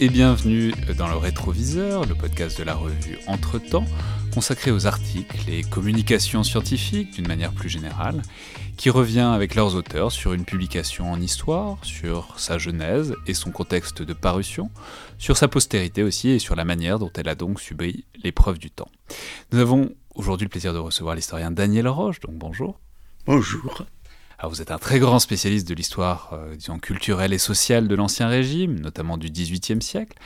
et bienvenue dans le Rétroviseur, le podcast de la revue Entre-temps, consacré aux articles et communications scientifiques d'une manière plus générale, qui revient avec leurs auteurs sur une publication en histoire, sur sa genèse et son contexte de parution, sur sa postérité aussi et sur la manière dont elle a donc subi l'épreuve du temps. Nous avons aujourd'hui le plaisir de recevoir l'historien Daniel Roche, donc bonjour. Bonjour. Vous êtes un très grand spécialiste de l'histoire euh, culturelle et sociale de l'Ancien Régime, notamment du XVIIIe siècle.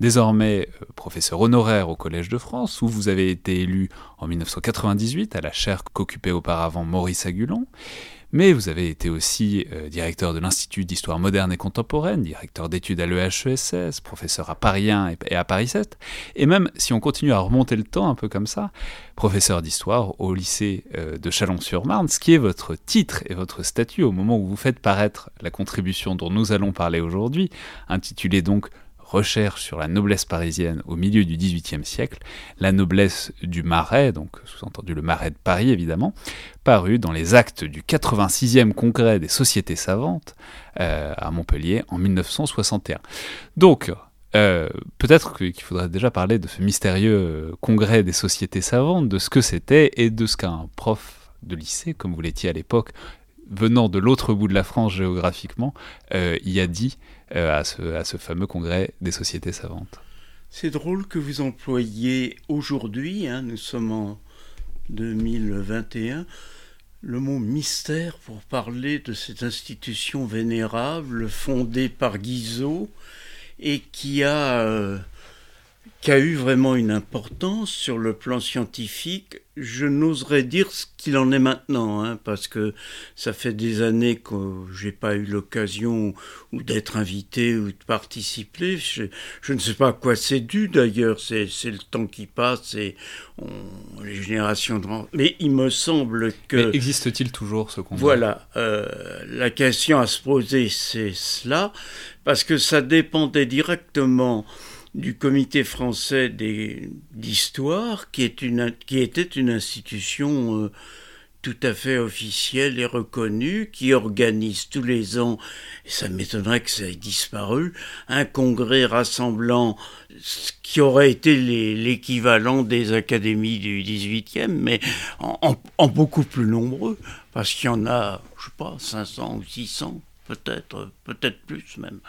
Désormais euh, professeur honoraire au Collège de France, où vous avez été élu en 1998 à la chaire qu'occupait auparavant Maurice Agulon mais vous avez été aussi euh, directeur de l'Institut d'histoire moderne et contemporaine, directeur d'études à l'EHESS, professeur à Paris 1 et à Paris 7, et même si on continue à remonter le temps un peu comme ça, professeur d'histoire au lycée euh, de Chalon-sur-Marne, ce qui est votre titre et votre statut au moment où vous faites paraître la contribution dont nous allons parler aujourd'hui, intitulée donc recherche sur la noblesse parisienne au milieu du XVIIIe siècle, la noblesse du Marais, donc sous-entendu le Marais de Paris évidemment, paru dans les actes du 86e congrès des sociétés savantes euh, à Montpellier en 1961. Donc, euh, peut-être qu'il faudrait déjà parler de ce mystérieux euh, congrès des sociétés savantes, de ce que c'était et de ce qu'un prof de lycée, comme vous l'étiez à l'époque, venant de l'autre bout de la France géographiquement, y a dit euh, à, ce, fameux congrès des sociétés savantes. C'est drôle que vous employiez aujourd'hui, hein, nous sommes en 2021, le mot mystère pour parler de cette institution vénérable fondée par Guizot et qui a euh, qui a eu vraiment une importance sur le plan scientifique. Je n'oserais dire ce qu'il en est maintenant, hein, parce que ça fait des années que j'ai pas eu l'occasion ou d'être invité ou de participer. Je, ne sais pas à quoi c'est dû d'ailleurs. C'est, le temps qui passe et les générations de... Mais il me semble que... existe-t-il toujours ce congrès Voilà. Euh, la question à se poser, c'est cela, parce que ça dépendait directement du comité français d'histoire, qui, était une institution euh, tout à fait officielle et reconnue, qui organise tous les ans, et ça m'étonnerait que ça ait disparu, un congrès rassemblant ce qui aurait été l'équivalent des académies du 18e, mais en, en beaucoup plus nombreux, parce qu'il y en a, je sais pas, 500 ou 600, peut-être, peut-être plus même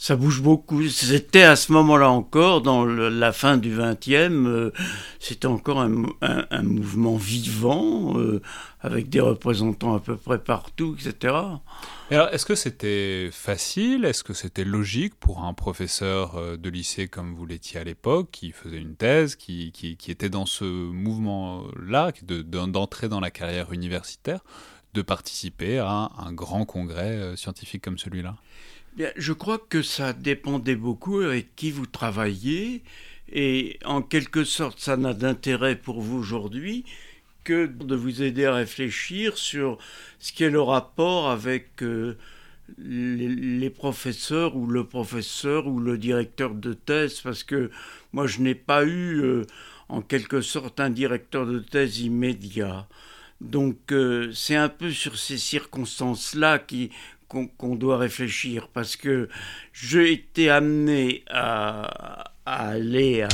ça bouge beaucoup. C'était à ce moment-là encore, dans la fin du XXe, euh, c'était encore un, mouvement vivant, euh, avec des représentants à peu près partout, etc. alors, est-ce que c'était facile? Est-ce que c'était logique pour un professeur euh, de lycée comme vous l'étiez à l'époque, qui faisait une thèse, qui, était dans ce mouvement-là, d'entrer dans la carrière universitaire, de participer à un grand congrès scientifique comme celui-là? Je crois que ça dépendait beaucoup avec qui vous travaillez et en quelque sorte ça n'a d'intérêt pour vous aujourd'hui que de vous aider à réfléchir sur ce qu'est le rapport avec euh, les, professeurs ou le professeur ou le directeur de thèse parce que moi je n'ai pas eu euh, en quelque sorte un directeur de thèse immédiat. Donc euh, c'est un peu sur ces circonstances-là qui qu'on doit réfléchir parce que j'ai été amené à, aller à,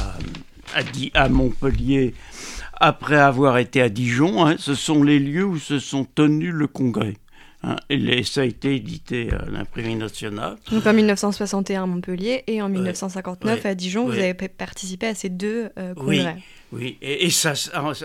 à, Montpellier après avoir été à Dijon. Hein. ce sont les lieux où se sont tenus le congrès. Hein. et ça a été édité à l'imprimerie nationale. Donc en 1961 à Montpellier et en 1959 à Dijon, vous avez participé à ces deux euh, congrès. Oui, et, ça,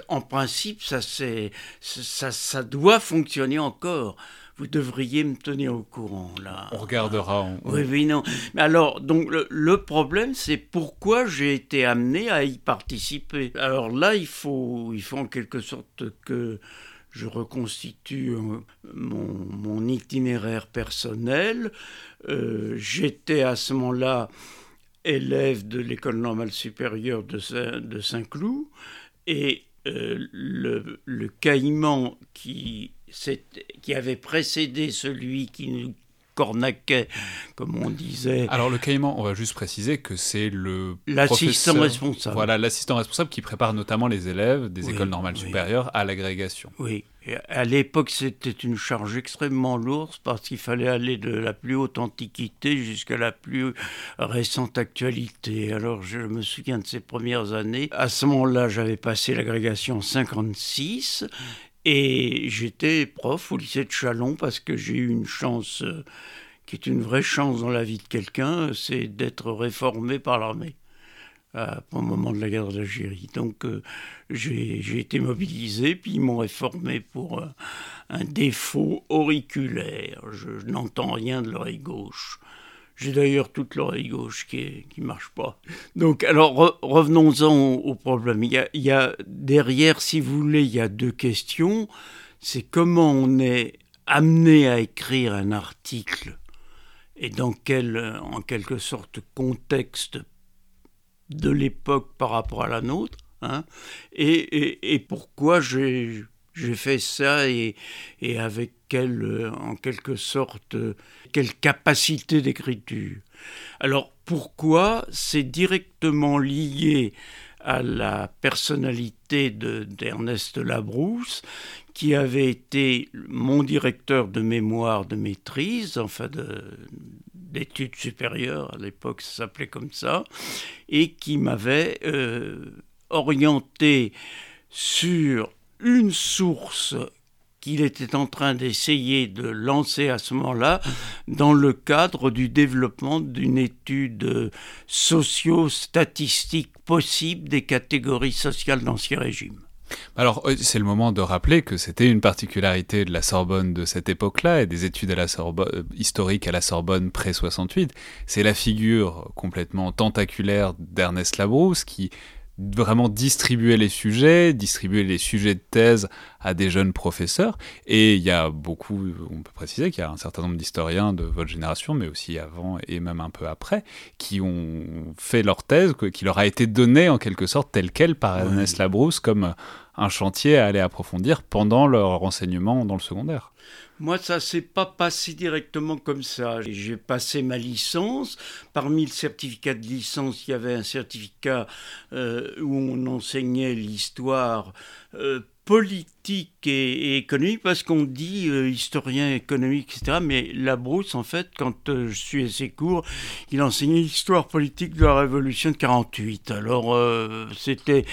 en, principe, ça, ça, ça doit fonctionner encore vous devriez me tenir au courant là. On regardera. Oui, oui, non. Mais alors, donc le, problème, c'est pourquoi j'ai été amené à y participer. Alors là, il faut, il faut en quelque sorte que je reconstitue euh, mon, itinéraire personnel. Euh, j'étais à ce moment-là élève de l'école normale supérieure de, Saint-Cloud et euh, le, le caïman qui qui avait précédé celui qui nous cornaquait, comme on disait. Alors le caïman, on va juste préciser que c'est le l'assistant responsable. Voilà, l'assistant responsable qui prépare notamment les élèves des écoles normales supérieures à l'agrégation. Oui, Et à l'époque, c'était une charge extrêmement lourde parce qu'il fallait aller de la plus haute antiquité jusqu'à la plus récente actualité. Alors, je me souviens de ces premières années. À ce moment-là, j'avais passé l'agrégation 56 et j'étais prof au lycée de Chalon parce que j'ai eu une chance euh, qui est une vraie chance dans la vie de quelqu'un, c'est d'être réformé par l'armée au moment de la guerre d'Algérie. Donc euh, j'ai été mobilisé, puis ils m'ont réformé pour euh, un défaut auriculaire. Je, n'entends rien de l'oreille gauche. J'ai d'ailleurs toute l'oreille gauche qui ne marche pas. Donc, alors, revenons-en au, problème. Il y, a, derrière, si vous voulez, il y a deux questions. C'est comment on est amené à écrire un article et dans quel, en quelque sorte, contexte de l'époque par rapport à la nôtre, hein, et, pourquoi j'ai fait ça et, avec quelle, en quelque sorte, quelle capacité d'écriture. Alors pourquoi c'est directement lié à la personnalité d'Ernest Labrousse, qui avait été mon directeur de mémoire de maîtrise, enfin d'études supérieures, à l'époque ça s'appelait comme ça, et qui m'avait euh, orienté sur une source qu'il était en train d'essayer de lancer à ce moment-là dans le cadre du développement d'une étude socio-statistique possible des catégories sociales d'Ancien Régime. Alors, euh, c'est le moment de rappeler que c'était une particularité de la Sorbonne de cette époque-là et des études à la Sorbonne, euh, historiques à la Sorbonne pré-68. C'est la figure complètement tentaculaire d'Ernest Labrousse qui vraiment distribuer les sujets, distribuer les sujets de thèse à des jeunes professeurs. Et il y a beaucoup, on peut préciser qu'il y a un certain nombre d'historiens de votre génération, mais aussi avant et même un peu après, qui ont fait leur thèse, qui leur a été donnée en quelque sorte telle qu'elle par Ernest Labrousse comme un chantier à aller approfondir pendant leur enseignement dans le secondaire. Moi, ça s'est pas passé directement comme ça. J'ai passé ma licence. Parmi le certificat de licence, il y avait un certificat euh, où on enseignait l'histoire euh, politique et, économique parce qu'on dit euh, historien économique, etc. Mais Labrousse, en fait, quand euh, je suis à ses cours, il enseignait l'histoire politique de la Révolution de 48. Alors, euh, c'était...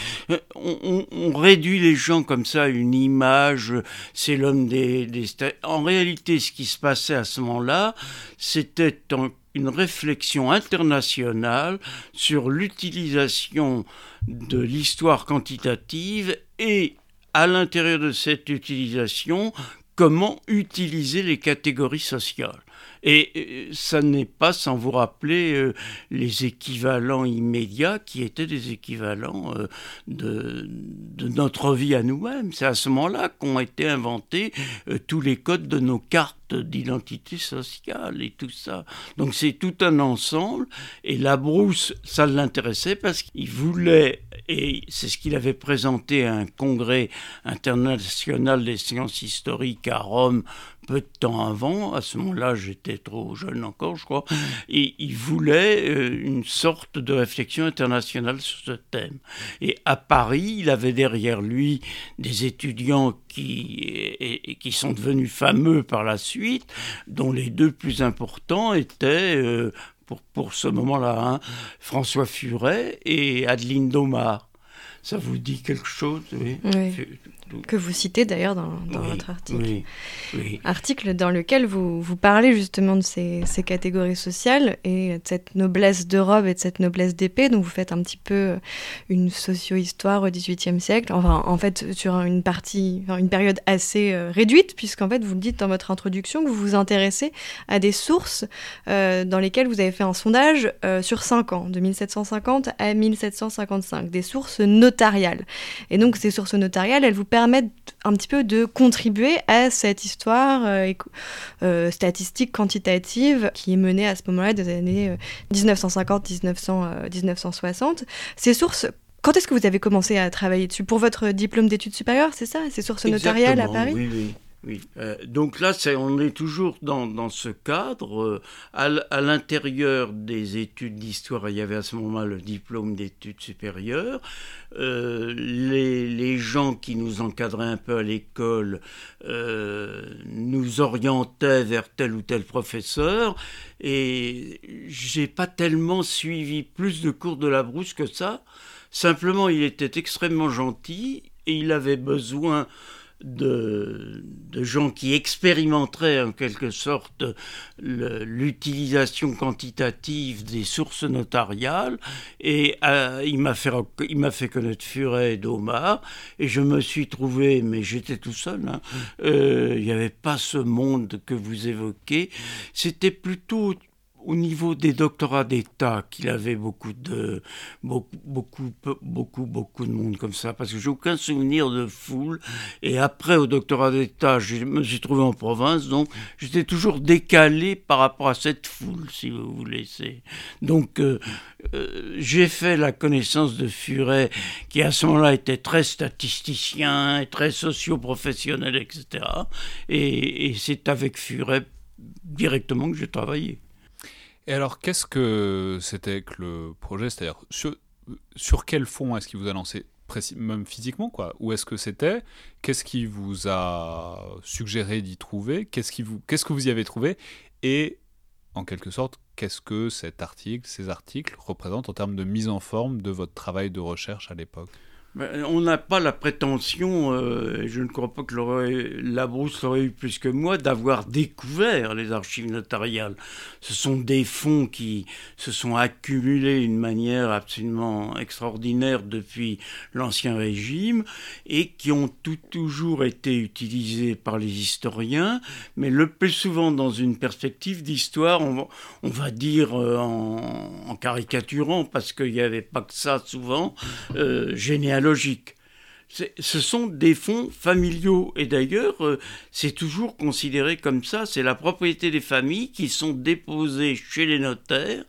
On, réduit les gens comme ça à une image, c'est l'homme des, des... En réalité, ce qui se passait à ce moment-là, c'était une réflexion internationale sur l'utilisation de l'histoire quantitative et à l'intérieur de cette utilisation, comment utiliser les catégories sociales. Et euh, ça n'est pas sans vous rappeler euh, les équivalents immédiats qui étaient des équivalents euh, de, de, notre vie à nous-mêmes. C'est à ce moment-là qu'ont été inventés tous les codes de nos cartes d'identité sociale et tout ça. Donc c'est tout un ensemble. Et la brousse, ça l'intéressait parce qu'il voulait, et c'est ce qu'il avait présenté à un congrès international des sciences historiques à Rome peu de temps avant, à ce moment-là j'étais trop jeune encore je crois, et il voulait euh, une sorte de réflexion internationale sur ce thème. Et à Paris, il avait derrière lui des étudiants qui, qui sont devenus fameux par la suite, dont les deux plus importants étaient... Euh, pour, pour ce moment-là, hein, François Furet et Adeline Domard. Ça vous dit quelque chose oui. Que vous citez d'ailleurs dans, votre article. Article dans lequel vous, vous parlez justement de ces, catégories sociales et de cette noblesse de robe et de cette noblesse d'épée. Donc vous faites un petit peu une socio-histoire au XVIIIe siècle, enfin en fait sur une partie, une période assez euh, réduite, puisqu'en fait vous le dites dans votre introduction que vous vous intéressez à des sources euh, dans lesquelles vous avez fait un sondage euh, sur 5 ans, de 1750 à 1755, des sources notariales. Et donc ces sources notariales, elles vous permettent un petit peu de contribuer à cette histoire euh, euh, statistique quantitative qui est menée à ce moment-là des années 1950-1960. Euh, Ces sources quand est-ce que vous avez commencé à travailler dessus? Pour votre diplôme d'études supérieures, c'est ça? Ces sources notariales à Paris? Oui, oui. Oui. Euh, donc là, on est toujours dans, ce cadre. Euh, à, l'intérieur des études d'histoire, il y avait à ce moment-là le diplôme d'études supérieures. Euh, les, les, gens qui nous encadraient un peu à l'école nous orientaient vers tel ou tel professeur, et j'ai pas tellement suivi plus de cours de la brousse que ça. Simplement, il était extrêmement gentil et il avait besoin de, gens qui expérimenteraient en quelque sorte l'utilisation quantitative des sources notariales. Et euh, il m'a fait, fait connaître Furet et Doma, et je me suis trouvé, mais j'étais tout seul, hein, euh, il n'y avait pas ce monde que vous évoquez, c'était plutôt au niveau des doctorats d'État, qu'il avait beaucoup de beaucoup, beaucoup, beaucoup, beaucoup de monde comme ça, parce que j'ai aucun souvenir de foule. Et après, au doctorat d'État, je me suis trouvé en province, donc j'étais toujours décalé par rapport à cette foule, si vous voulez. Donc, euh, euh, j'ai fait la connaissance de Furet, qui à ce moment-là était très statisticien, et très socio-professionnel, etc. Et, et c'est avec Furet directement que j'ai travaillé. Et alors, qu'est-ce que c'était que le projet? C'est-à-dire, sur, sur, quel fond est-ce qu'il vous a lancé? Même physiquement, quoi. Où est-ce que c'était? Qu'est-ce qui vous a suggéré d'y trouver? Qu'est-ce qui vous, qu'est-ce que vous y avez trouvé? Et en quelque sorte, qu'est-ce que cet article, ces articles représentent en termes de mise en forme de votre travail de recherche à l'époque? On n'a pas la prétention, euh, je ne crois pas que la Brousse l'aurait eu plus que moi, d'avoir découvert les archives notariales. Ce sont des fonds qui se sont accumulés d'une manière absolument extraordinaire depuis l'Ancien Régime et qui ont tout, toujours été utilisés par les historiens, mais le plus souvent dans une perspective d'histoire, on, va dire euh, en, caricaturant, parce qu'il n'y avait pas que ça souvent, euh, logique. Ce sont des fonds familiaux et d'ailleurs euh, c'est toujours considéré comme ça, c'est la propriété des familles qui sont déposées chez les notaires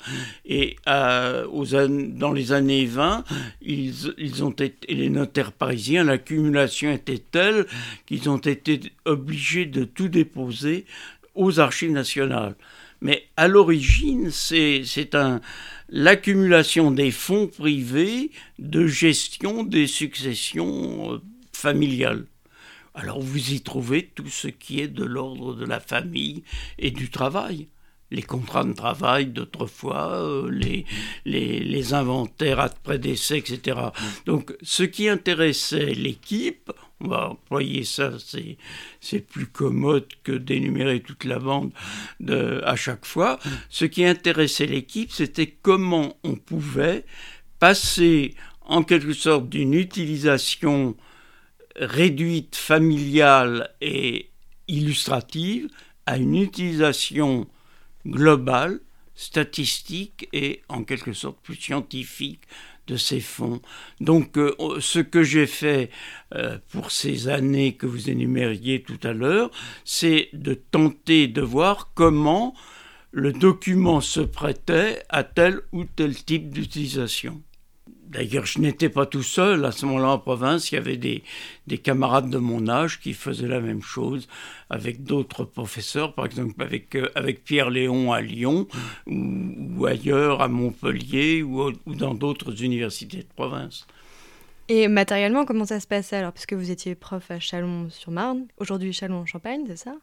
et euh, dans les années 20, ils, ils ont été, les notaires parisiens, l'accumulation était telle qu'ils ont été obligés de tout déposer aux archives nationales. Mais à l'origine, c'est un, l'accumulation des fonds privés de gestion des successions euh, familiales. Alors vous y trouvez tout ce qui est de l'ordre de la famille et du travail. Les contrats de travail d'autrefois, euh, les, les, les, inventaires après décès, etc. Donc ce qui intéressait l'équipe, on va employer ça, c'est plus commode que d'énumérer toute la bande de, à chaque fois. Ce qui intéressait l'équipe, c'était comment on pouvait passer en quelque sorte d'une utilisation réduite, familiale et illustrative à une utilisation globale, statistique et en quelque sorte plus scientifique de ces fonds. Donc euh, ce que j'ai fait euh, pour ces années que vous énumériez tout à l'heure, c'est de tenter de voir comment le document se prêtait à tel ou tel type d'utilisation. D'ailleurs, je n'étais pas tout seul. À ce moment-là, en province, il y avait des, des, camarades de mon âge qui faisaient la même chose avec d'autres professeurs, par exemple avec, euh, Pierre Léon à Lyon ou, ailleurs à Montpellier ou dans d'autres universités de province. Et matériellement, comment ça se passait alors? Puisque vous étiez prof à Chalon-sur-Marne, aujourd'hui Chalon-en-Champagne, c'est ça?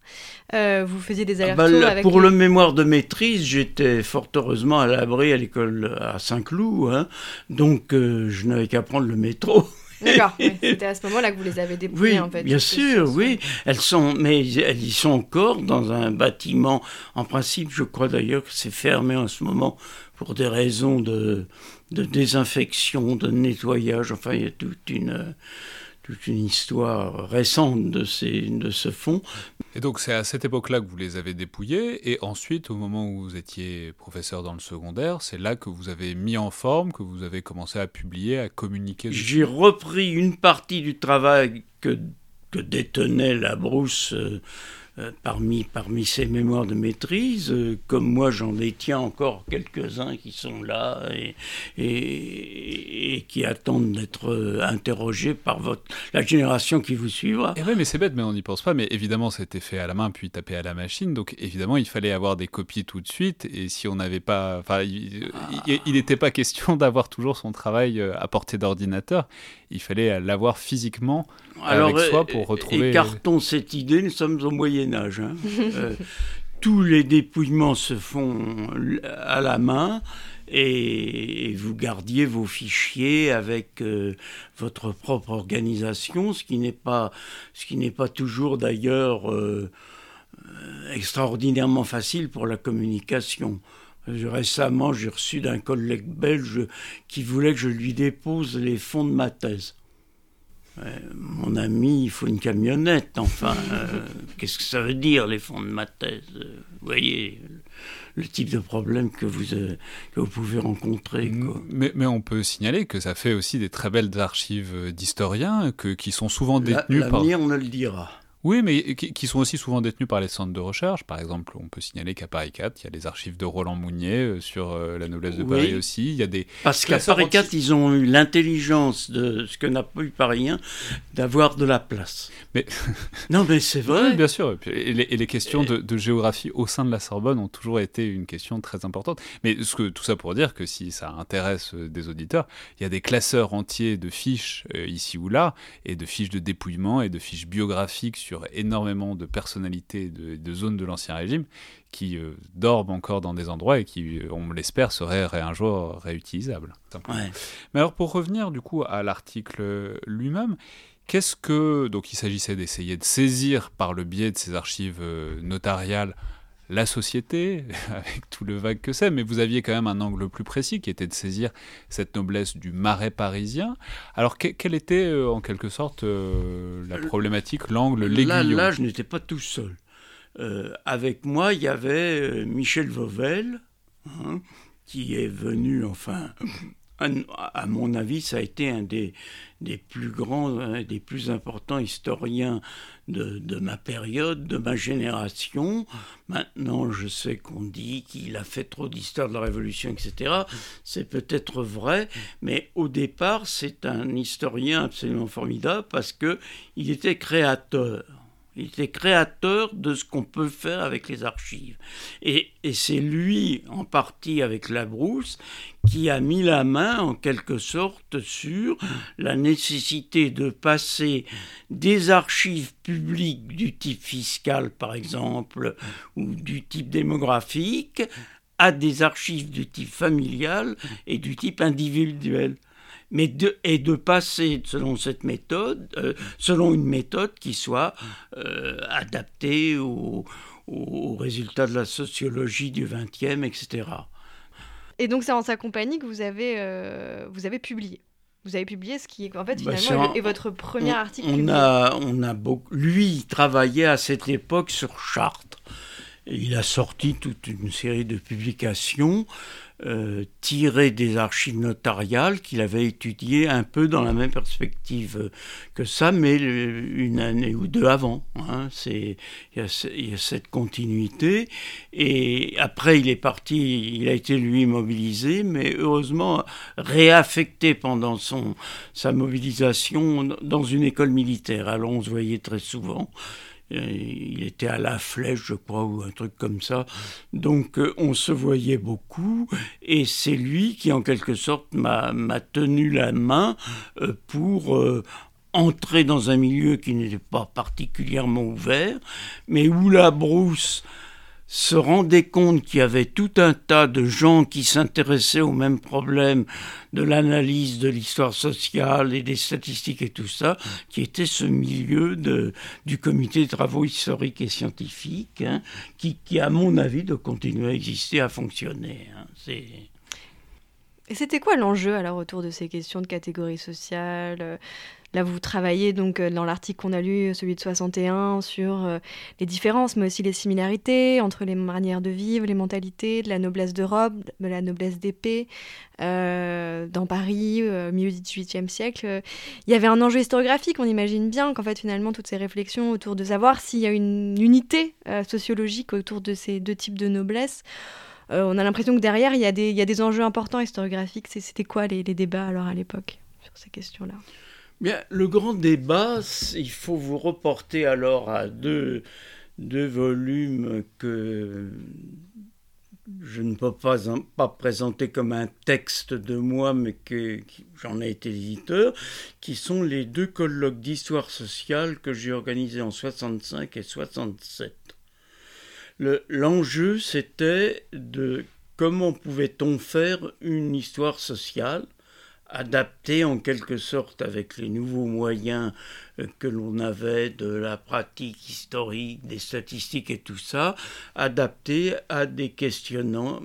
Euh, Vous faisiez des ah bah, Pour le mémoire de maîtrise, j'étais fort heureusement à l'abri à l'école à Saint-Cloud, hein. donc euh, je n'avais qu'à prendre le métro. D'accord, c'était à ce moment-là que vous les avez dépouillées oui, en fait. Bien sûr, oui. Elles sont, mais elles y sont encore dans un bâtiment. En principe, je crois d'ailleurs que c'est fermé en ce moment pour des raisons de, de désinfection, de nettoyage. Enfin, il y a toute une, toute une histoire récente de, ces, de ce fond. Et donc c'est à cette époque-là que vous les avez dépouillés, et ensuite, au moment où vous étiez professeur dans le secondaire, c'est là que vous avez mis en forme, que vous avez commencé à publier, à communiquer. J'ai repris une partie du travail que, que détenait la brousse. Euh, euh, parmi, parmi ces mémoires de maîtrise, euh, comme moi j'en détiens encore quelques-uns qui sont là et, et, qui attendent d'être euh, interrogés par votre, la génération qui vous suivra. Et oui, mais c'est bête, mais on n'y pense pas. Mais évidemment, c'était fait à la main puis tapé à la machine. Donc évidemment, il fallait avoir des copies tout de suite. Et si on n'avait pas. Enfin, il n'était pas question d'avoir toujours son travail à portée d'ordinateur. Il fallait l'avoir physiquement avec soi pour retrouver. Écartons cette idée, nous sommes au Moyen Hein. Euh, tous les dépouillements se font à la main et vous gardiez vos fichiers avec euh, votre propre organisation, ce qui n'est pas, ce qui n'est pas toujours d'ailleurs euh, extraordinairement facile pour la communication. Récemment, j'ai reçu d'un collègue belge qui voulait que je lui dépose les fonds de ma thèse mon ami, il faut une camionnette, enfin, euh, qu'est-ce que ça veut dire les fonds de ma thèse Vous voyez le type de problème que vous, euh, que vous pouvez rencontrer. Mais, mais, on peut signaler que ça fait aussi des très belles archives d'historiens qui sont souvent détenues par... L'avenir, on le dira. Oui, mais qui, sont aussi souvent détenus par les centres de recherche. Par exemple, on peut signaler qu'à Paris 4, il y a les archives de Roland Mounier euh, sur euh, la noblesse de Paris aussi. Il y a des Parce qu'à Paris 4, ils ont eu l'intelligence de ce que n'a pas eu Paris 1, d'avoir de la place. Mais... non, mais c'est vrai. Oui, bien sûr. Et les, questions de, géographie au sein de la Sorbonne ont toujours été une question très importante. Mais ce que, tout ça pour dire que si ça intéresse euh, des auditeurs, il y a des classeurs entiers de fiches ici ou là, et de fiches de dépouillement et de fiches biographiques sur énormément de personnalités de, de zones de l'Ancien Régime qui euh, dorment encore dans des endroits et qui, euh, on l'espère, seraient un jour réutilisables. Mais alors pour revenir du coup à l'article lui-même, qu'est-ce que... Donc il s'agissait d'essayer de saisir par le biais de ces archives euh, notariales la société, avec tout le vague que c'est, mais vous aviez quand même un angle plus précis qui était de saisir cette noblesse du marais parisien. Alors, quelle était euh, en quelque sorte euh, la problématique, l'angle, l'aiguillon là, je n'étais pas tout seul. Euh, avec moi, il y avait Michel Vauvel, hein, qui est venu, enfin, à mon avis, ça a été un des, plus grands, des plus importants historiens de, de, ma période, de ma génération. Maintenant, je sais qu'on dit qu'il a fait trop d'histoire de la Révolution, etc. C'est peut-être vrai, mais au départ, c'est un historien absolument formidable parce que il était créateur. Il était créateur de ce qu'on peut faire avec les archives. Et, c'est lui, en partie avec Labrousse, qui a mis la main, en quelque sorte, sur la nécessité de passer des archives publiques du type fiscal, par exemple, ou du type démographique, à des archives du type familial et du type individuel mais de, et de passer selon cette méthode, euh, selon une méthode qui soit euh, adaptée aux, résultats de la sociologie du XXe, etc. Et donc c'est en sa compagnie que vous avez, euh, vous avez publié. Vous avez publié ce qui, en fait, bah, finalement, est, votre premier article. On a, on a beaucoup, lui, il travaillait à cette époque sur Chartres. il a sorti toute une série de publications euh, tiré des archives notariales qu'il avait étudiées un peu dans la même perspective que ça, mais une année ou deux avant. Hein. il, y a, cette continuité. Et après, il est parti, il a été lui mobilisé, mais heureusement réaffecté pendant son, sa mobilisation dans une école militaire. Alors on se voyait très souvent. Euh, il était à la flèche, je crois, ou un truc comme ça. Donc euh, on se voyait beaucoup, et c'est lui qui, en quelque sorte, m'a tenu la main euh, pour entrer dans un milieu qui n'était pas particulièrement ouvert, mais où la brousse se rendait compte qu'il y avait tout un tas de gens qui s'intéressaient au même problème de l'analyse de l'histoire sociale et des statistiques et tout ça, qui était ce milieu de, du comité de travaux historiques et scientifiques, hein, qui, qui, à mon avis, doit continuer à exister, à fonctionner. Hein. Et c'était quoi l'enjeu alors autour de ces questions de catégorie sociale euh, Là, vous travaillez donc euh, dans l'article qu'on a lu, celui de 61, sur euh, les différences, mais aussi les similarités entre les manières de vivre, les mentalités, de la noblesse de robe, de la noblesse d'épée, dans Paris, au milieu du XVIIIe siècle. Il y avait un enjeu historiographique, on imagine bien qu'en fait, finalement, toutes ces réflexions autour de savoir s'il y a une unité sociologique autour de ces deux types de noblesse. Euh, on a l'impression que derrière, il y, a des, enjeux importants historiographiques. C'était quoi les, débats alors à l'époque sur ces questions-là? Le grand débat, il faut vous reporter alors à deux, volumes que je ne peux pas, pas présenter comme un texte de moi, mais que, j'en ai été éditeur, qui sont les deux colloques d'histoire sociale que j'ai organisés en 65 et 67. L'enjeu, c'était de comment pouvait-on faire une histoire sociale adaptée en quelque sorte avec les nouveaux moyens euh, que l'on avait de la pratique historique, des statistiques et tout ça, adaptée à des questionnements,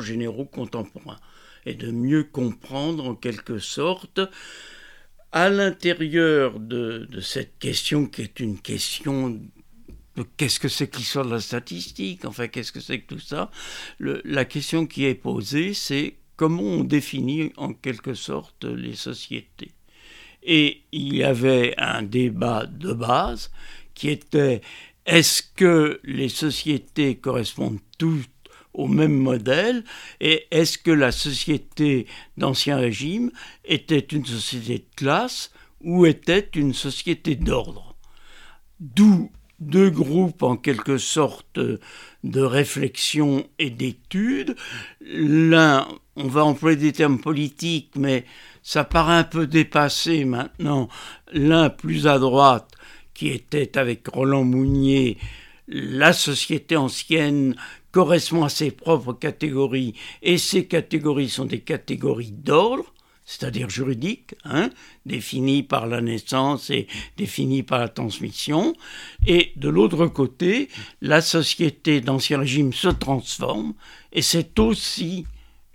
généraux contemporains. Et de mieux comprendre en quelque sorte à l'intérieur de, de, cette question qui est une question qu'est-ce que c'est que l'histoire de la statistique Enfin, qu'est-ce que c'est que tout ça La question qui est posée, c'est comment on définit en quelque sorte les sociétés? Et il y avait un débat de base qui était est-ce que les sociétés correspondent toutes au même modèle? Et est-ce que la société d'Ancien Régime était une société de classe ou était une société d'ordre? D'où deux groupes en quelque sorte de réflexion et d'étude. L'un, on va employer des termes politiques, mais ça paraît un peu dépassé maintenant. L'un plus à droite, qui était avec Roland Mounier, la société ancienne correspond à ses propres catégories, et ces catégories sont des catégories d'ordre c'est-à-dire juridique, hein, défini par la naissance et défini par la transmission. Et de l'autre côté, la société d'Ancien Régime se transforme et c'est aussi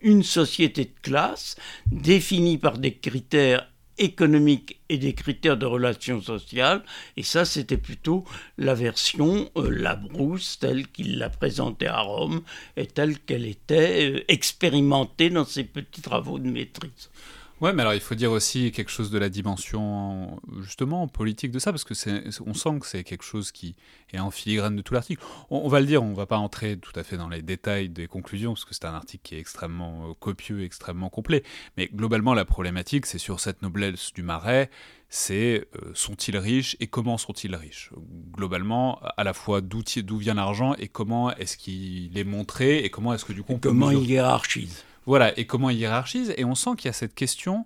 une société de classe définie par des critères économiques et des critères de relations sociales. Et ça, c'était plutôt la version euh, La Brousse, telle qu'il l'a présentée à Rome et telle qu'elle était euh, expérimentée dans ses petits travaux de maîtrise. Ouais, mais alors il faut dire aussi quelque chose de la dimension justement politique de ça, parce que c'est, on sent que c'est quelque chose qui est en filigrane de tout l'article. On, va le dire, on va pas entrer tout à fait dans les détails des conclusions, parce que c'est un article qui est extrêmement euh, copieux, extrêmement complet. Mais globalement, la problématique, c'est sur cette noblesse du marais, c'est euh, sont-ils riches et comment sont-ils riches? Globalement, à la fois d'où, d'où vient l'argent et comment est-ce qu'il est montré et comment est-ce que du coup... comment il hiérarchise? Voilà, et comment il hiérarchise. Et on sent qu'il y a cette question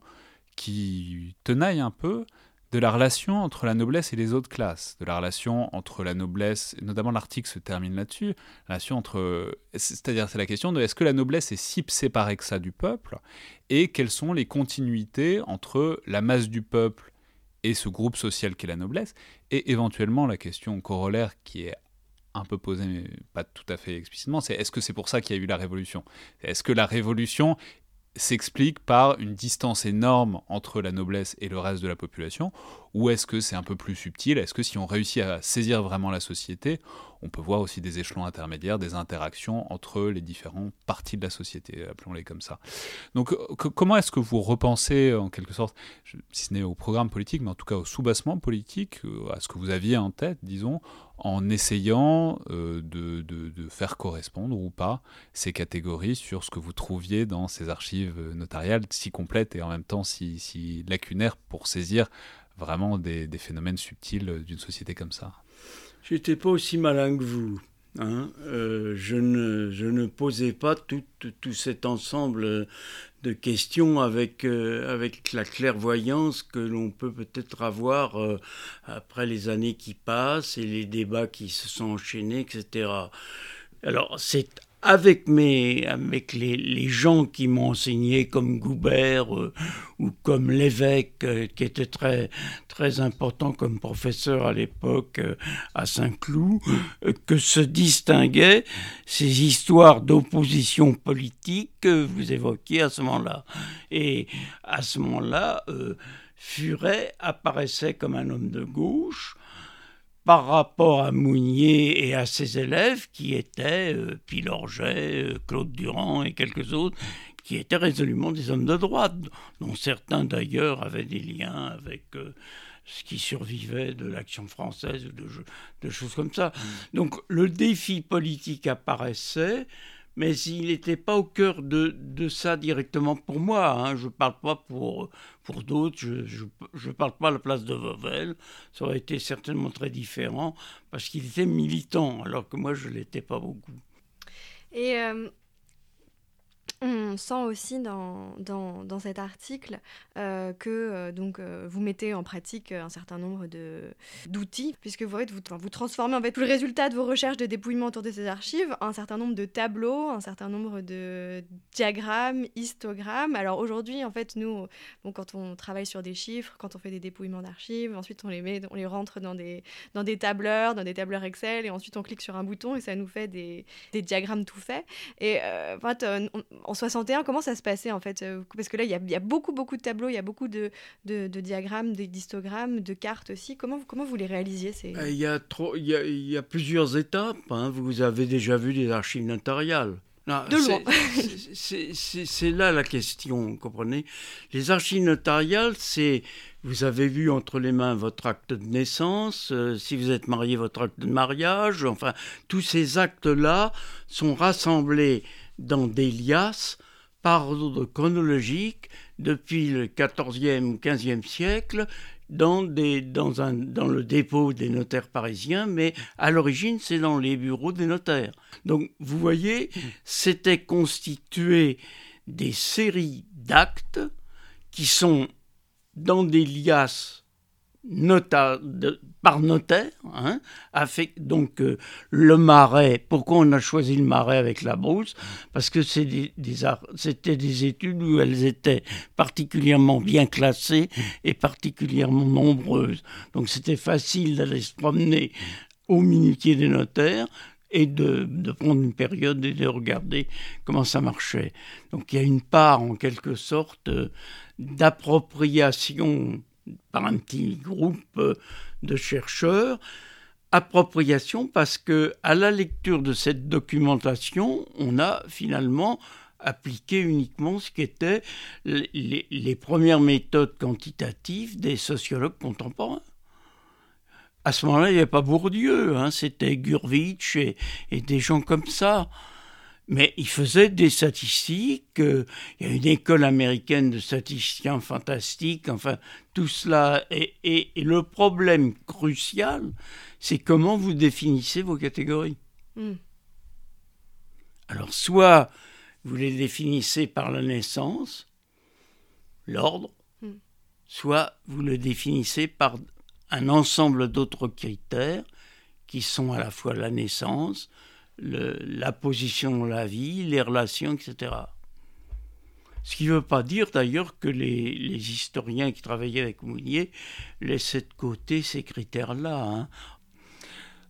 qui tenaille un peu de la relation entre la noblesse et les autres classes, de la relation entre la noblesse, notamment l'article se termine là-dessus, la relation entre, c'est-à-dire c'est la question de est-ce que la noblesse est si séparée que ça du peuple, et quelles sont les continuités entre la masse du peuple et ce groupe social qu'est la noblesse, et éventuellement la question corollaire qui est un peu posé, mais pas tout à fait explicitement, c'est est-ce que c'est pour ça qu'il y a eu la révolution? Est-ce que la révolution s'explique par une distance énorme entre la noblesse et le reste de la population? Ou est-ce que c'est un peu plus subtil? Est-ce que si on réussit à saisir vraiment la société, on peut voir aussi des échelons intermédiaires, des interactions entre les différentes parties de la société, appelons-les comme ça. Donc comment est-ce que vous repensez en quelque sorte, si ce n'est au programme politique, mais en tout cas au soubassement politique, euh, à ce que vous aviez en tête, disons, en essayant euh, de, faire correspondre ou pas ces catégories sur ce que vous trouviez dans ces archives notariales si complètes et en même temps si lacunaires pour saisir vraiment des, phénomènes subtils d'une société comme ça J'étais pas aussi malin que vous. Hein. Euh, je, ne, je ne posais pas tout, tout, cet ensemble de questions avec, euh, avec la clairvoyance que l'on peut peut-être avoir euh, après les années qui passent et les débats qui se sont enchaînés, etc. Alors c'est avec, mes, avec les, gens qui m'ont enseigné, comme Goubert euh, ou comme l'évêque, euh, qui était très, très important comme professeur à l'époque euh, à Saint-Cloud, que se distinguaient ces histoires d'opposition politique que vous évoquiez à ce moment-là. Et à ce moment-là, Furet apparaissait comme un homme de gauche, par rapport à Mounier et à ses élèves qui étaient euh, Pilorget, euh, Claude Durand et quelques autres, qui étaient résolument des hommes de droite, dont certains d'ailleurs avaient des liens avec euh, ce qui survivait de l'action française ou de, de, choses comme ça. Mmh. Donc le défi politique apparaissait, mais il n'était pas au cœur de, de, ça directement pour moi. Hein. Je ne parle pas pour, pour d'autres, je ne parle pas à la place de Vauvel. Ça aurait été certainement très différent parce qu'il était militant, alors que moi, je ne l'étais pas beaucoup. Et euh, on sent aussi dans, dans, dans cet article euh, que euh, donc, euh, vous mettez en pratique un certain nombre d'outils, puisque vous, vous, vous transformez en fait tout le résultat de vos recherches de dépouillement autour de ces archives un certain nombre de tableaux, un certain nombre de diagrammes, histogrammes. Alors aujourd'hui, en fait, nous, bon, quand on travaille sur des chiffres, quand on fait des dépouillements d'archives, ensuite on les, met, on les rentre dans des, dans des tableurs, dans des tableurs Excel, et ensuite on clique sur un bouton et ça nous fait des, des diagrammes tout faits. Et en fait, on, en 61, comment ça se passait en fait euh, Parce que là, il y, a, beaucoup, beaucoup de tableaux, il y a beaucoup de, de, de diagrammes, d'histogrammes, de cartes aussi. Comment, comment vous les réalisiez ces... Euh, il, y a trop, il, y a, il y a plusieurs étapes. Hein. Vous avez déjà vu des archives notariales. de loin. C'est là la question, vous comprenez Les archives notariales, c'est vous avez vu entre les mains votre acte de naissance, euh, si vous êtes marié, votre acte de mariage, enfin, tous ces actes-là sont rassemblés dans des liasses par ordre chronologique depuis le XIVe XVe siècle dans, des, dans le dépôt des notaires parisiens, mais à l'origine, c'est dans les bureaux des notaires. Donc, vous voyez, c'était constitué des séries d'actes qui sont dans des liasses nota par notaire, hein, donc euh, le marais. Pourquoi on a choisi le marais avec la brousse? Parce que c'était des, des, études où elles étaient particulièrement bien classées et particulièrement nombreuses. Donc c'était facile d'aller se promener au minutier des notaires et de, de, prendre une période et de regarder comment ça marchait. Donc il y a une part en quelque sorte euh, d'appropriation par un petit groupe euh, de chercheurs. Appropriation parce que à la lecture de cette documentation, on a finalement appliqué uniquement ce qu'étaient les, les, premières méthodes quantitatives des sociologues contemporains. À ce moment-là, il n'y avait pas Bourdieu, hein, c'était Gurvitch et, et des gens comme ça. Mais il faisait des statistiques, euh, il y a une école américaine de statisticiens fantastiques, enfin tout cela. Et, et, le problème crucial, c'est comment vous définissez vos catégories. Hmm. Alors soit vous les définissez par la naissance, l'ordre, hmm. soit vous le définissez par un ensemble d'autres critères qui sont à la fois la naissance, la position dans la vie, les relations, etc. Ce qui ne veut pas dire d'ailleurs que les, historiens qui travaillaient avec Mounier laissaient de côté ces critères-là.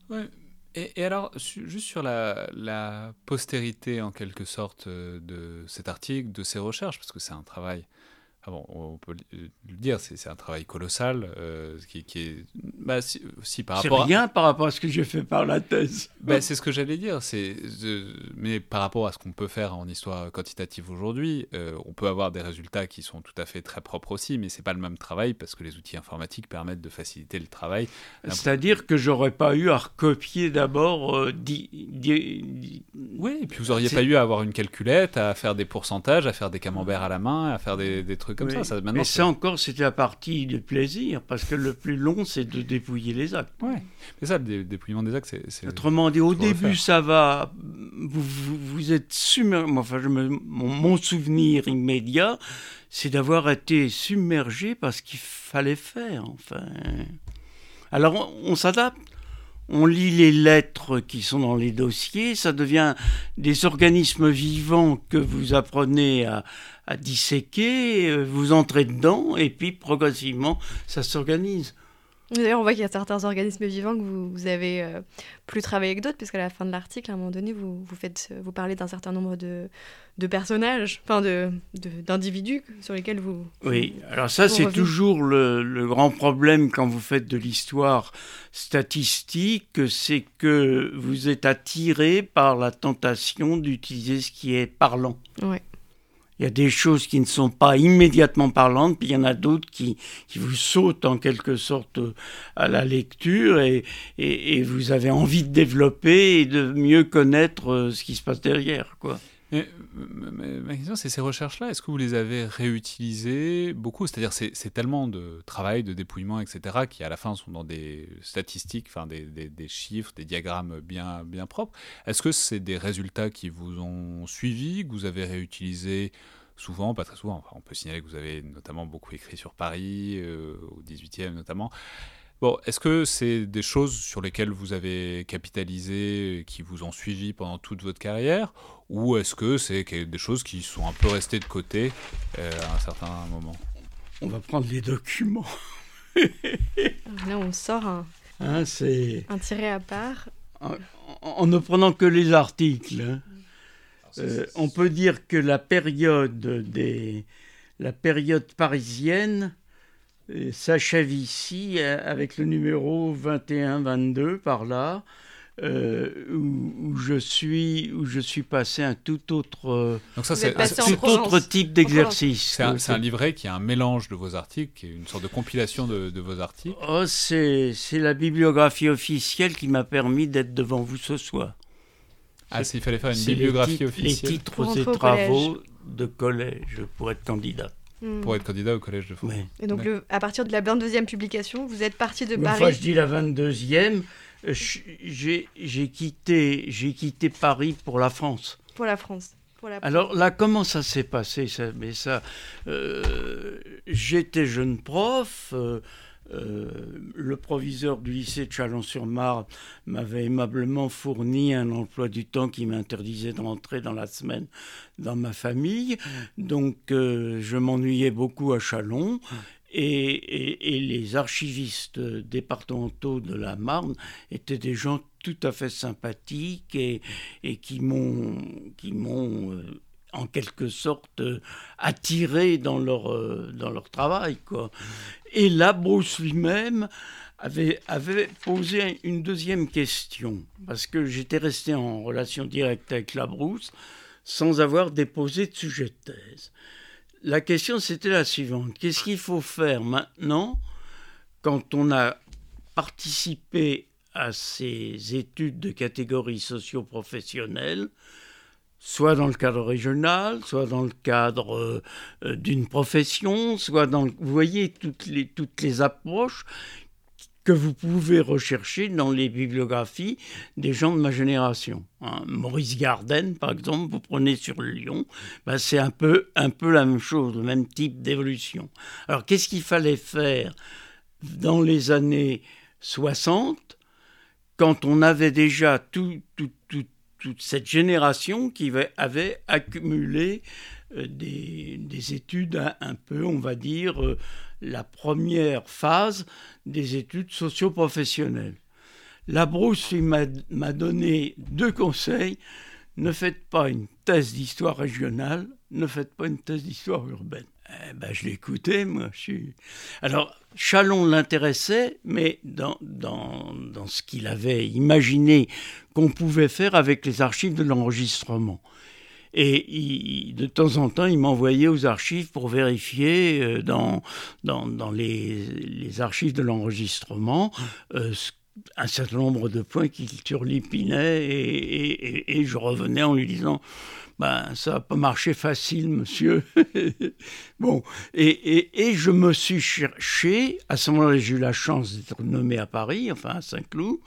Hein. Et, alors, juste sur la, la, postérité en quelque sorte de cet article, de ces recherches, parce que c'est un travail ah bon, on peut le dire, c'est un travail colossal euh, qui, qui, est bah, si, par rapport. rien par rapport à ce que j'ai fait par la thèse. Bah, c'est ce que j'allais dire. C'est mais par rapport à ce qu'on peut faire en histoire quantitative aujourd'hui, euh, on peut avoir des résultats qui sont tout à fait très propres aussi, mais c'est pas le même travail parce que les outils informatiques permettent de faciliter le travail. C'est-à-dire que j'aurais pas eu à recopier d'abord. Euh, oui, et puis vous auriez pas eu à avoir une calculette, à faire des pourcentages, à faire des camemberts à la main, à faire des, des trucs comme ça. mais ça encore, c'était la partie du plaisir, parce que le plus long, c'est de dépouiller les actes. Ouais. Mais ça, le dépouillement des actes, c'est. Autrement dit, au début, ça va. Vous, vous, êtes submergé. Enfin, je mon, mon souvenir immédiat, c'est d'avoir été submergé parce qu'il fallait faire. Enfin. Alors, on, s'adapte. On lit les lettres qui sont dans les dossiers, ça devient des organismes vivants que vous apprenez à, disséquer, euh, vous entrez dedans, et puis progressivement, ça s'organise. D'ailleurs, on voit qu'il y a certains organismes vivants que vous, vous avez euh, plus travaillé avec d'autres, puisqu'à la fin de l'article, à un moment donné, vous, vous, faites, vous parlez d'un certain nombre de, de personnages, enfin d'individus de, sur lesquels vous... Oui, alors ça c'est toujours le, le, grand problème quand vous faites de l'histoire statistique, c'est que vous êtes attiré par la tentation d'utiliser ce qui est parlant. Ouais. Il y a des choses qui ne sont pas immédiatement parlantes, puis il y en a d'autres qui, qui vous sautent en quelque sorte à la lecture et, et, et, vous avez envie de développer et de mieux connaître euh, ce qui se passe derrière. Quoi. Mais, ma question, c'est ces recherches-là, est-ce que vous les avez réutilisées beaucoup? C'est-à-dire, c'est tellement de travail, de dépouillement, etc., qui à la fin sont dans des statistiques, enfin des, chiffres, des diagrammes bien, bien propres. Est-ce que c'est des résultats qui vous ont suivi, que vous avez réutilisés souvent, pas très souvent? On peut signaler que vous avez notamment beaucoup écrit sur Paris, euh, au 18e notamment. Bon, est-ce que c'est des choses sur lesquelles vous avez capitalisé, qui vous ont suivi pendant toute votre carrière, ou est-ce que c'est des choses qui sont un peu restées de côté euh, à un certain moment? On va prendre les documents. Là, on sort un, hein, un tiré à part. En, ne prenant que les articles. Hein. Euh, on peut dire que la période des la période parisienne s'achève ici euh, avec le numéro 21-22 par là, euh, où, je suis, où je suis passé un tout autre, euh, Donc ça, c'est, tout autre type d'exercice. C'est un, livret qui est un mélange de vos articles, qui est une sorte de compilation de, vos articles. Oh, c'est, c'est la bibliographie officielle qui m'a permis d'être devant vous ce soir. Ah, s'il fallait faire une bibliographie officielle. Les titres et travaux de collège pour être candidat. Hmm. pour être candidat au Collège de France. Et donc, le, à partir de la 22e publication, vous êtes parti de Paris Enfin, je dis la 22e. Euh, j'ai quitté, quitté Paris pour la France. Pour la France. Pour la... Alors là, comment ça s'est passé ça, Mais ça, euh, j'étais jeune prof. Euh, euh, le proviseur du lycée de Chalon-sur-Marne m'avait aimablement fourni un emploi du temps qui m'interdisait d'entrer dans la semaine dans ma famille. Donc euh, je m'ennuyais beaucoup à Chalon. Et, les archivistes départementaux de la Marne étaient des gens tout à fait sympathiques et, qui m'ont euh, en quelque sorte euh, attirés dans leur, euh, dans leur travail. Quoi. Et Labrousse lui-même avait, avait posé une deuxième question, parce que j'étais resté en relation directe avec Labrousse sans avoir déposé de sujet de thèse. La question c'était la suivante, qu'est-ce qu'il faut faire maintenant quand on a participé à ces études de catégorie socio-professionnelle soit dans le cadre régional, soit dans le cadre euh, euh, d'une profession, soit dans... vous voyez toutes les, toutes les approches que vous pouvez rechercher dans les bibliographies des gens de ma génération. Hein. Maurice Garden, par exemple, vous prenez sur Lyon, ben c'est un peu, un peu la même chose, le même type d'évolution. Alors qu'est-ce qu'il fallait faire dans les années 60 quand on avait déjà tout, tout, tout, toute cette génération qui avait accumulé euh, des, études un, peu, on va dire, euh, la première phase des études socio-professionnelles. La Brousse m'a donné deux conseils. Ne faites pas une thèse d'histoire régionale, ne faites pas une thèse d'histoire urbaine. Eh ben, je l'écoutais, moi. Alors, Chalon l'intéressait, mais dans ce qu'il avait imaginé qu'on pouvait faire avec les archives de l'enregistrement. Et de temps en temps, il m'envoyait aux archives pour vérifier euh, dans, dans, dans les, les, archives de l'enregistrement euh, un certain nombre de points qu'il turlipinait et, et, et, je revenais en lui disant ben ça n'a pas marché facile, monsieur. bon, et, et, je me suis cherché, à ce moment-là, j'ai eu la chance d'être nommé à Paris, enfin à Saint-Cloud,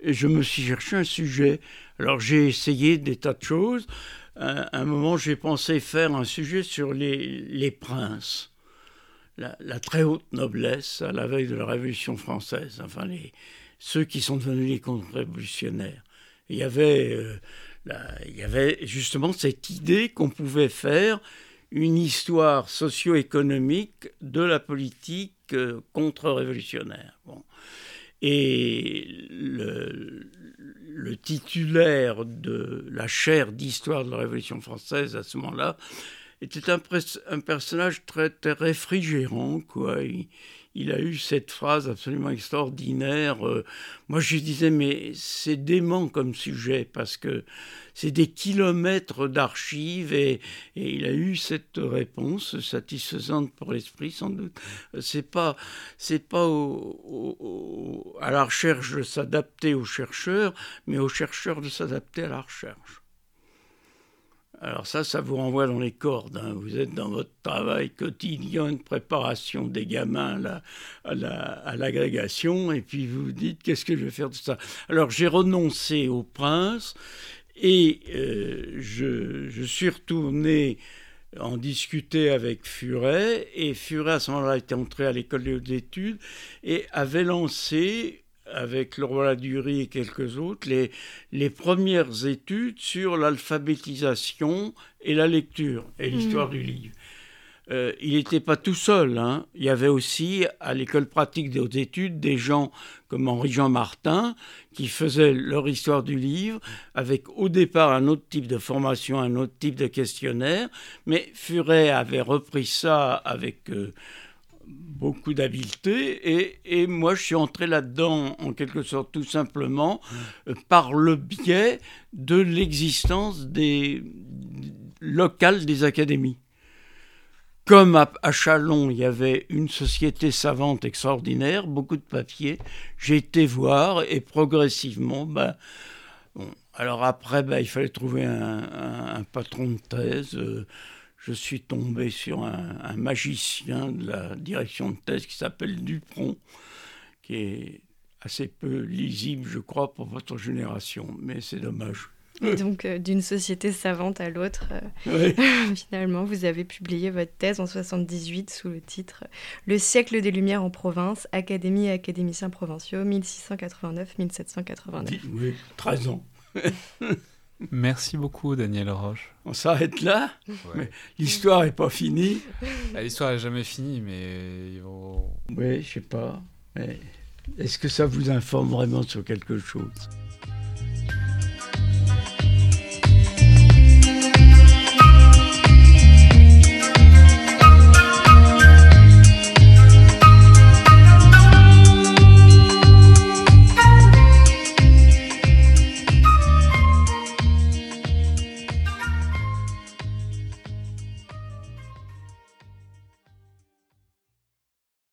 et je me suis cherché un sujet. Alors j'ai essayé des tas de choses. À un moment, j'ai pensé faire un sujet sur les, les princes. La, très haute noblesse à la veille de la Révolution française, enfin les, ceux qui sont devenus les contre-révolutionnaires. Il y avait, euh, il y avait justement cette idée qu'on pouvait faire une histoire socio-économique de la politique euh, contre-révolutionnaire. Et le, titulaire de la chaire d'histoire de la Révolution française à ce moment-là était un, personnage très, réfrigérant. Quoi. Il a eu cette phrase absolument extraordinaire. Euh, moi, je disais, mais c'est dément comme sujet parce que c'est des kilomètres d'archives et, il a eu cette réponse satisfaisante pour l'esprit, sans doute. C'est pas, c'est pas à la recherche de s'adapter aux chercheurs, mais aux chercheurs de s'adapter à la recherche. Alors ça, ça vous renvoie dans les cordes. Hein. Vous êtes dans votre travail quotidien de préparation des gamins à l'agrégation, et puis vous vous dites, qu'est-ce que je vais faire de ça? Alors j'ai renoncé au prince, et euh, je, suis retourné en discuter avec Furet, et Furet à ce moment-là était entré à l'école des études, et avait lancé avec le roi Ladurie et quelques autres, les, les premières études sur l'alphabétisation et la lecture et l'histoire hmm. du livre. Euh, il n'était pas tout seul. Hein. Il y avait aussi à l'école pratique des hautes études des gens comme Henri-Jean Martin qui faisaient leur histoire du livre avec au départ un autre type de formation, un autre type de questionnaire. Mais Furet avait repris ça avec euh, beaucoup d'habileté et, moi je suis entré là-dedans en quelque sorte tout simplement euh, par le biais de l'existence des locales des académies. Comme à, Chalon, il y avait une société savante extraordinaire, beaucoup de papiers, j'ai été voir et progressivement, ben, alors après, ben, il fallait trouver un, patron de thèse. Euh, je suis tombé sur un, magicien de la direction de thèse qui s'appelle Dupron, qui est assez peu lisible, je crois, pour votre génération, mais c'est dommage. Et donc, euh, d'une société savante à l'autre, euh, finalement, vous avez publié votre thèse en 78 sous le titre Le siècle des Lumières en province, Académie et académiciens provinciaux, 1689-1789. Oui, 13 ans. Merci beaucoup, Daniel Roche. On s'arrête là L'histoire n'est pas finie. Ah, l'histoire n'est jamais finie, mais... Oui, je sais pas. Est-ce que ça vous informe vraiment sur quelque chose?